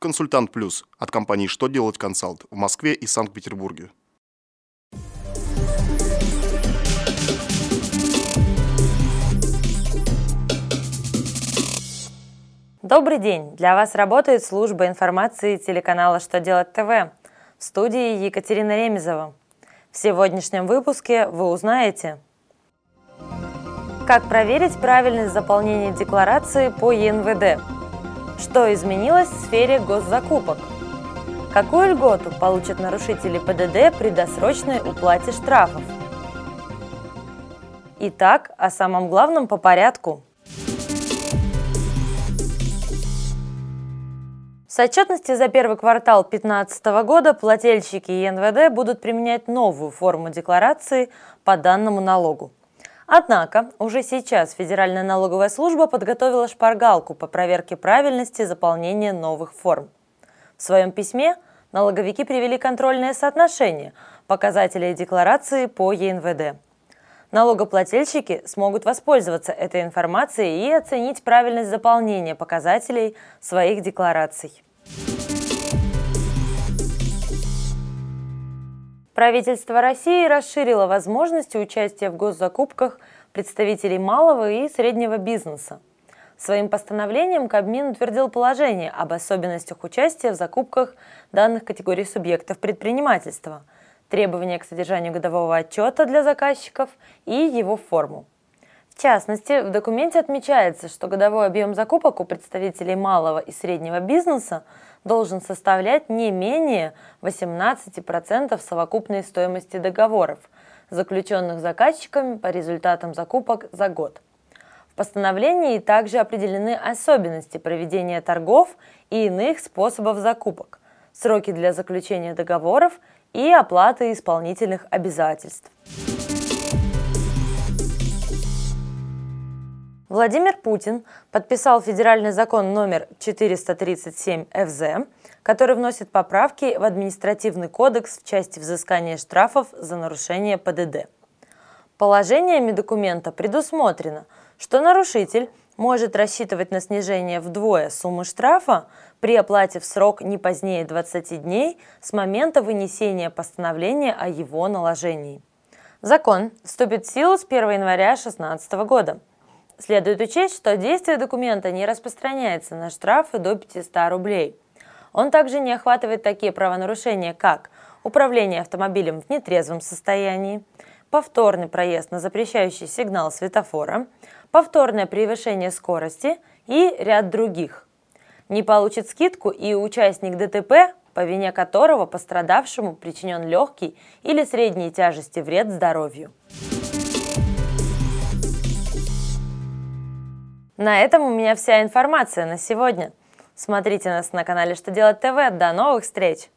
Консультант Плюс от компании «Что делать консалт» в Москве и Санкт-Петербурге. Добрый день! Для вас работает служба информации телеканала «Что делать ТВ» в студии Екатерина Ремезова. В сегодняшнем выпуске вы узнаете, как проверить правильность заполнения декларации по ЕНВД, что изменилось в сфере госзакупок, какую льготу получат нарушители ПДД при досрочной уплате штрафов. Итак, о самом главном по порядку – С отчетности за первый квартал 2015 года плательщики ЕНВД будут применять новую форму декларации по данному налогу. Однако уже сейчас Федеральная налоговая служба подготовила шпаргалку по проверке правильности заполнения новых форм. В своем письме налоговики привели контрольное соотношение показателей декларации по ЕНВД. Налогоплательщики смогут воспользоваться этой информацией и оценить правильность заполнения показателей своих деклараций. Правительство России расширило возможности участия в госзакупках представителей малого и среднего бизнеса. Своим постановлением Кабмин утвердил положение об особенностях участия в закупках данных категорий субъектов предпринимательства – требования к содержанию годового отчета для заказчиков и его форму. В частности, в документе отмечается, что годовой объем закупок у представителей малого и среднего бизнеса должен составлять не менее 18% совокупной стоимости договоров, заключенных заказчиками по результатам закупок за год. В постановлении также определены особенности проведения торгов и иных способов закупок, сроки для заключения договоров и оплаты исполнительных обязательств. Владимир Путин подписал федеральный закон номер 437 ФЗ, который вносит поправки в административный кодекс в части взыскания штрафов за нарушение ПДД. Положениями документа предусмотрено, что нарушитель может рассчитывать на снижение вдвое суммы штрафа при оплате в срок не позднее 20 дней с момента вынесения постановления о его наложении. Закон вступит в силу с 1 января 2016 года. Следует учесть, что действие документа не распространяется на штрафы до 500 рублей. Он также не охватывает такие правонарушения, как управление автомобилем в нетрезвом состоянии, повторный проезд на запрещающий сигнал светофора, повторное превышение скорости и ряд других. Не получит скидку и участник ДТП, по вине которого пострадавшему причинен легкий или средней тяжести вред здоровью. На этом у меня вся информация на сегодня. Смотрите нас на канале Что делать ТВ. До новых встреч!